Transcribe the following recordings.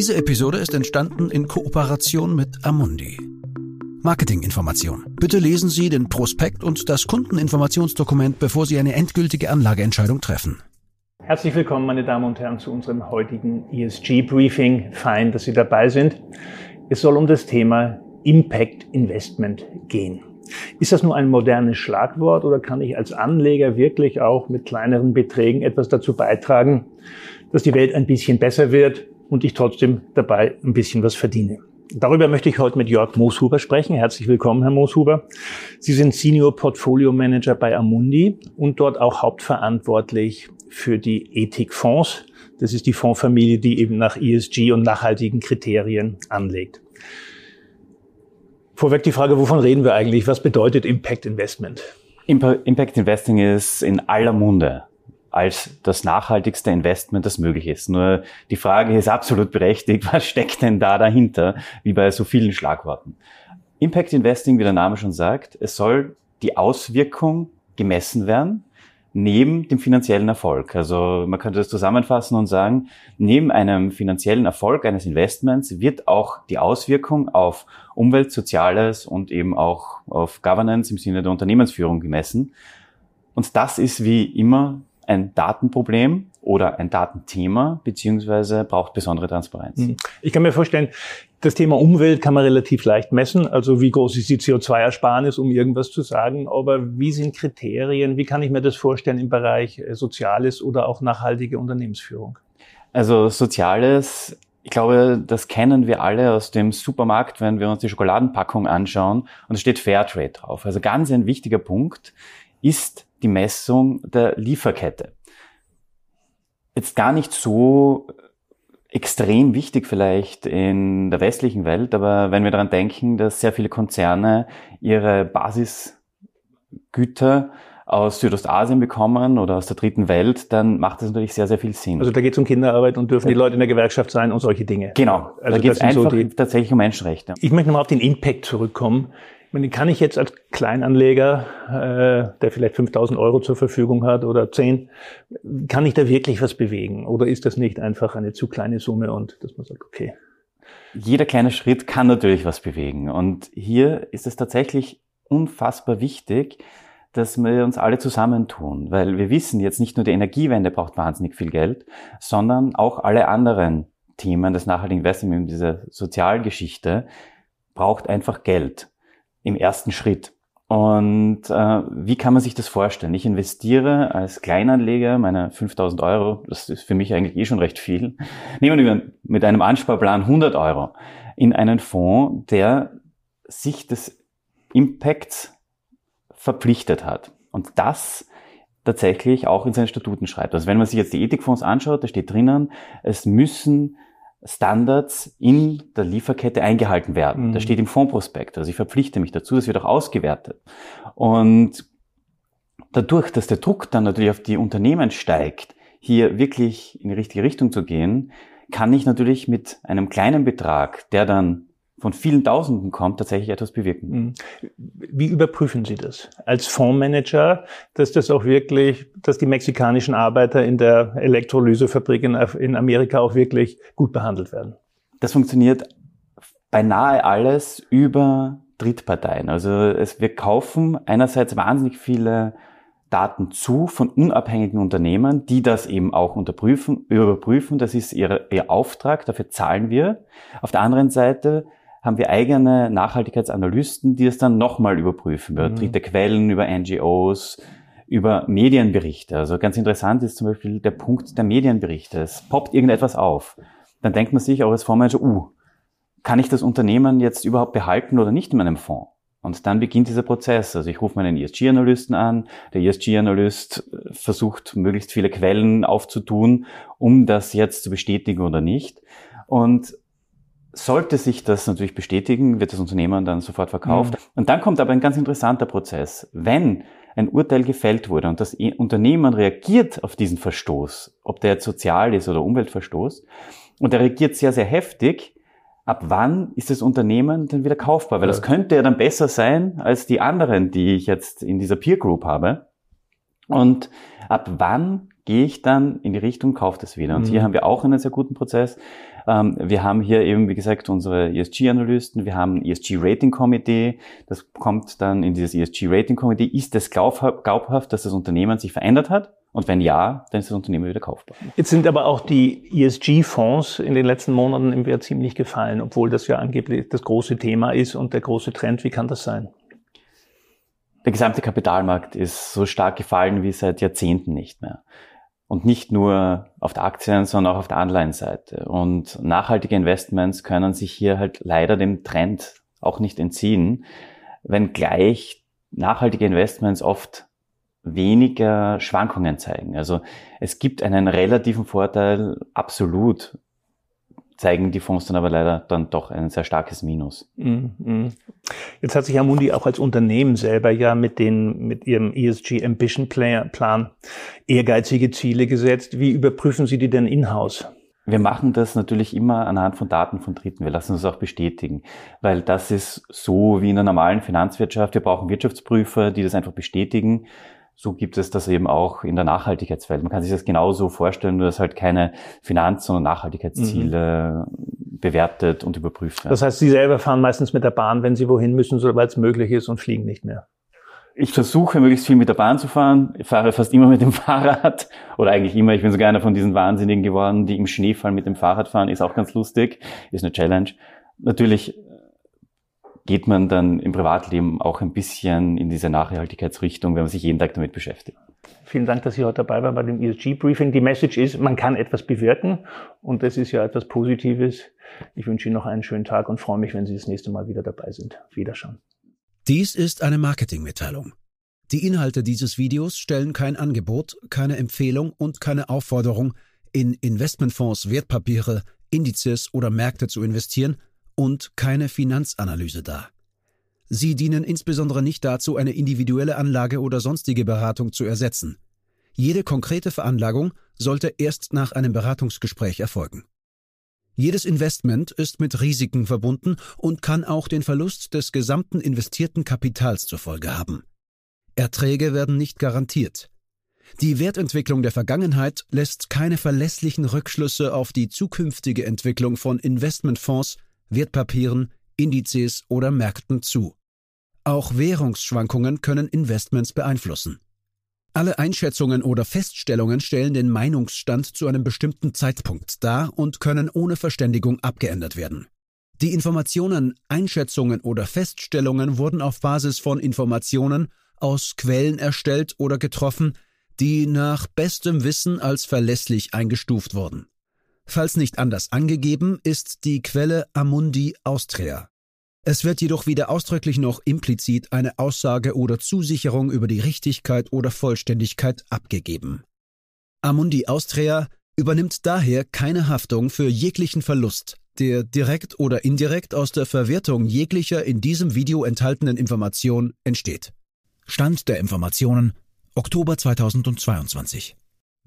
Diese Episode ist entstanden in Kooperation mit Amundi. Marketinginformation. Bitte lesen Sie den Prospekt und das Kundeninformationsdokument, bevor Sie eine endgültige Anlageentscheidung treffen. Herzlich willkommen, meine Damen und Herren, zu unserem heutigen ESG-Briefing. Fein, dass Sie dabei sind. Es soll um das Thema Impact Investment gehen. Ist das nur ein modernes Schlagwort oder kann ich als Anleger wirklich auch mit kleineren Beträgen etwas dazu beitragen, dass die Welt ein bisschen besser wird und ich trotzdem dabei ein bisschen was verdiene? Darüber möchte ich heute mit Jörg Mooshuber sprechen. Herzlich willkommen, Herr Mooshuber. Sie sind Senior Portfolio Manager bei Amundi und dort auch hauptverantwortlich für die Ethikfonds. Das ist die Fondsfamilie, die eben nach ESG und nachhaltigen Kriterien anlegt. Vorweg die Frage, wovon reden wir eigentlich? Was bedeutet Impact Investment? Impact Investing ist in aller Munde als das nachhaltigste Investment, das möglich ist. Nur die Frage ist absolut berechtigt, was steckt denn da dahinter, wie bei so vielen Schlagworten. Impact Investing, wie der Name schon sagt, es soll die Auswirkung gemessen werden neben dem finanziellen Erfolg. Also man könnte das zusammenfassen und sagen, neben einem finanziellen Erfolg eines Investments wird auch die Auswirkung auf Umwelt, Soziales und eben auch auf Governance im Sinne der Unternehmensführung gemessen. Und das ist wie immer ein Datenproblem oder ein Datenthema, beziehungsweise braucht besondere Transparenz. Mhm. Ich kann mir vorstellen, das Thema Umwelt kann man relativ leicht messen. Also wie groß ist die CO2-Ersparnis, um irgendwas zu sagen. Aber wie sind Kriterien? Wie kann ich mir das vorstellen im Bereich äh, Soziales oder auch nachhaltige Unternehmensführung? Also Soziales, ich glaube, das kennen wir alle aus dem Supermarkt, wenn wir uns die Schokoladenpackung anschauen und es steht Fairtrade drauf. Also ganz ein wichtiger Punkt ist die Messung der Lieferkette jetzt gar nicht so extrem wichtig vielleicht in der westlichen Welt, aber wenn wir daran denken, dass sehr viele Konzerne ihre Basisgüter aus Südostasien bekommen oder aus der dritten Welt, dann macht das natürlich sehr, sehr viel Sinn. Also da geht es um Kinderarbeit und dürfen die Leute in der Gewerkschaft sein und solche Dinge. Genau, also da geht es einfach so tatsächlich um Menschenrechte. Ich möchte nochmal auf den Impact zurückkommen. Meine, kann ich jetzt als Kleinanleger, äh, der vielleicht 5000 Euro zur Verfügung hat oder 10, kann ich da wirklich was bewegen? Oder ist das nicht einfach eine zu kleine Summe und dass man sagt, okay. Jeder kleine Schritt kann natürlich was bewegen. Und hier ist es tatsächlich unfassbar wichtig, dass wir uns alle zusammentun, weil wir wissen jetzt nicht nur die Energiewende braucht wahnsinnig viel Geld, sondern auch alle anderen Themen des nachhaltigen Investments, dieser Sozialgeschichte braucht einfach Geld im ersten Schritt. Und äh, wie kann man sich das vorstellen? Ich investiere als Kleinanleger meine 5000 Euro, das ist für mich eigentlich eh schon recht viel, nehmen wir mit einem Ansparplan 100 Euro in einen Fonds, der sich des Impacts verpflichtet hat. Und das tatsächlich auch in seinen Statuten schreibt. Also wenn man sich jetzt die Ethikfonds anschaut, da steht drinnen, es müssen Standards in der Lieferkette eingehalten werden. Mhm. Das steht im Fondsprospekt. Also ich verpflichte mich dazu, das wird auch ausgewertet. Und dadurch, dass der Druck dann natürlich auf die Unternehmen steigt, hier wirklich in die richtige Richtung zu gehen, kann ich natürlich mit einem kleinen Betrag, der dann von vielen Tausenden kommt, tatsächlich etwas bewirken. Mhm. Wie überprüfen Sie das als Fondsmanager, dass das auch wirklich, dass die mexikanischen Arbeiter in der Elektrolysefabrik in, in Amerika auch wirklich gut behandelt werden? Das funktioniert beinahe alles über Drittparteien. Also es, wir kaufen einerseits wahnsinnig viele Daten zu von unabhängigen Unternehmen, die das eben auch unterprüfen, überprüfen. Das ist ihr, ihr Auftrag, dafür zahlen wir. Auf der anderen Seite haben wir eigene Nachhaltigkeitsanalysten, die es dann nochmal überprüfen, über mhm. dritte Quellen, über NGOs, über Medienberichte. Also ganz interessant ist zum Beispiel der Punkt der Medienberichte. Es poppt irgendetwas auf. Dann denkt man sich auch als Fondsmanager, uh, kann ich das Unternehmen jetzt überhaupt behalten oder nicht in meinem Fonds? Und dann beginnt dieser Prozess. Also ich rufe meinen ESG-Analysten an. Der ESG-Analyst äh, versucht, möglichst viele Quellen aufzutun, um das jetzt zu bestätigen oder nicht. Und sollte sich das natürlich bestätigen, wird das Unternehmen dann sofort verkauft. Mhm. Und dann kommt aber ein ganz interessanter Prozess. Wenn ein Urteil gefällt wurde und das Unternehmen reagiert auf diesen Verstoß, ob der jetzt sozial ist oder Umweltverstoß, und er reagiert sehr, sehr heftig, ab wann ist das Unternehmen dann wieder kaufbar? Weil das könnte ja dann besser sein als die anderen, die ich jetzt in dieser Peer Group habe. Und ab wann gehe ich dann in die Richtung, kaufe das wieder. Und mhm. hier haben wir auch einen sehr guten Prozess. Ähm, wir haben hier eben, wie gesagt, unsere ESG-Analysten, wir haben ein ESG-Rating-Komitee, das kommt dann in dieses ESG-Rating-Komitee. Ist es glaubhaft, dass das Unternehmen sich verändert hat? Und wenn ja, dann ist das Unternehmen wieder kaufbar. Jetzt sind aber auch die ESG-Fonds in den letzten Monaten im Wert ziemlich gefallen, obwohl das ja angeblich das große Thema ist und der große Trend. Wie kann das sein? Der gesamte Kapitalmarkt ist so stark gefallen wie seit Jahrzehnten nicht mehr. Und nicht nur auf der Aktien, sondern auch auf der Anleihenseite. Und nachhaltige Investments können sich hier halt leider dem Trend auch nicht entziehen, wenngleich nachhaltige Investments oft weniger Schwankungen zeigen. Also es gibt einen relativen Vorteil absolut, zeigen die Fonds dann aber leider dann doch ein sehr starkes Minus. Mhm. Jetzt hat sich Amundi auch als Unternehmen selber ja mit den, mit ihrem ESG Ambition Plan ehrgeizige Ziele gesetzt. Wie überprüfen Sie die denn in-house? Wir machen das natürlich immer anhand von Daten von Dritten. Wir lassen uns auch bestätigen, weil das ist so wie in der normalen Finanzwirtschaft. Wir brauchen Wirtschaftsprüfer, die das einfach bestätigen so gibt es das eben auch in der Nachhaltigkeitswelt. Man kann sich das genauso vorstellen, nur dass halt keine Finanz- sondern Nachhaltigkeitsziele mhm. bewertet und überprüft werden. Das heißt, Sie selber fahren meistens mit der Bahn, wenn Sie wohin müssen, soweit es möglich ist und fliegen nicht mehr. Ich versuche möglichst viel mit der Bahn zu fahren. Ich fahre fast immer mit dem Fahrrad oder eigentlich immer. Ich bin sogar einer von diesen Wahnsinnigen geworden, die im Schneefall mit dem Fahrrad fahren. Ist auch ganz lustig. Ist eine Challenge. Natürlich geht man dann im Privatleben auch ein bisschen in diese Nachhaltigkeitsrichtung, wenn man sich jeden Tag damit beschäftigt. Vielen Dank, dass Sie heute dabei waren bei dem ESG-Briefing. Die Message ist, man kann etwas bewirken und das ist ja etwas Positives. Ich wünsche Ihnen noch einen schönen Tag und freue mich, wenn Sie das nächste Mal wieder dabei sind. Wiederschauen. Dies ist eine Marketingmitteilung. Die Inhalte dieses Videos stellen kein Angebot, keine Empfehlung und keine Aufforderung, in Investmentfonds, Wertpapiere, Indizes oder Märkte zu investieren – und keine Finanzanalyse dar. Sie dienen insbesondere nicht dazu, eine individuelle Anlage oder sonstige Beratung zu ersetzen. Jede konkrete Veranlagung sollte erst nach einem Beratungsgespräch erfolgen. Jedes Investment ist mit Risiken verbunden und kann auch den Verlust des gesamten investierten Kapitals zur Folge haben. Erträge werden nicht garantiert. Die Wertentwicklung der Vergangenheit lässt keine verlässlichen Rückschlüsse auf die zukünftige Entwicklung von Investmentfonds Wertpapieren, Indizes oder Märkten zu. Auch Währungsschwankungen können Investments beeinflussen. Alle Einschätzungen oder Feststellungen stellen den Meinungsstand zu einem bestimmten Zeitpunkt dar und können ohne Verständigung abgeändert werden. Die Informationen, Einschätzungen oder Feststellungen wurden auf Basis von Informationen aus Quellen erstellt oder getroffen, die nach bestem Wissen als verlässlich eingestuft wurden. Falls nicht anders angegeben, ist die Quelle Amundi Austria. Es wird jedoch weder ausdrücklich noch implizit eine Aussage oder Zusicherung über die Richtigkeit oder Vollständigkeit abgegeben. Amundi Austria übernimmt daher keine Haftung für jeglichen Verlust, der direkt oder indirekt aus der Verwertung jeglicher in diesem Video enthaltenen Information entsteht. Stand der Informationen Oktober 2022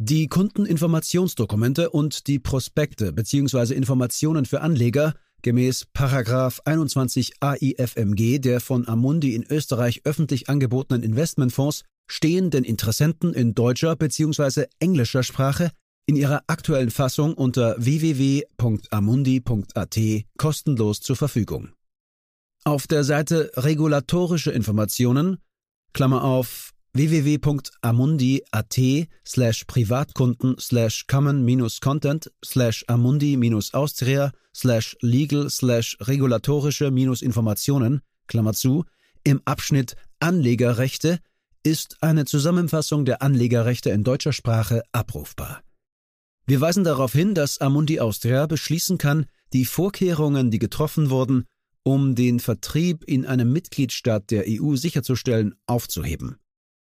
die Kundeninformationsdokumente und die Prospekte bzw. Informationen für Anleger gemäß 21 AIFMG der von Amundi in Österreich öffentlich angebotenen Investmentfonds stehen den Interessenten in deutscher bzw. englischer Sprache in ihrer aktuellen Fassung unter www.amundi.at kostenlos zur Verfügung. Auf der Seite Regulatorische Informationen Klammer auf www.amundi.at slash Privatkunden slash common-content slash amundi-austria slash legal slash regulatorische-informationen, Klammer zu, im Abschnitt Anlegerrechte ist eine Zusammenfassung der Anlegerrechte in deutscher Sprache abrufbar. Wir weisen darauf hin, dass Amundi Austria beschließen kann, die Vorkehrungen, die getroffen wurden, um den Vertrieb in einem Mitgliedstaat der EU sicherzustellen, aufzuheben.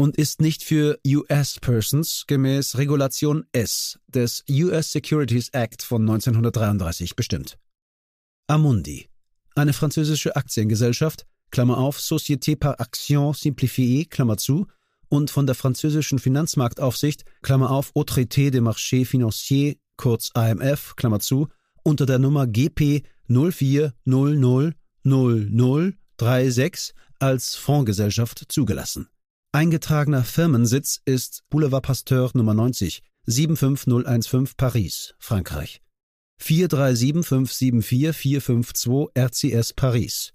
und ist nicht für US Persons gemäß Regulation S des US Securities Act von 1933 bestimmt. Amundi, eine französische Aktiengesellschaft, Klammer auf, Société par Action Simplifiée, Klammer zu, und von der französischen Finanzmarktaufsicht, Klammer auf, Autorité des Marchés Financiers, kurz AMF, Klammer zu, unter der Nummer GP 04000036 als Fondsgesellschaft zugelassen. Eingetragener Firmensitz ist Boulevard Pasteur Nummer 90, 75015 Paris, Frankreich. 437574452 RCS Paris.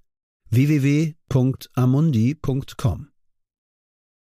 www.amundi.com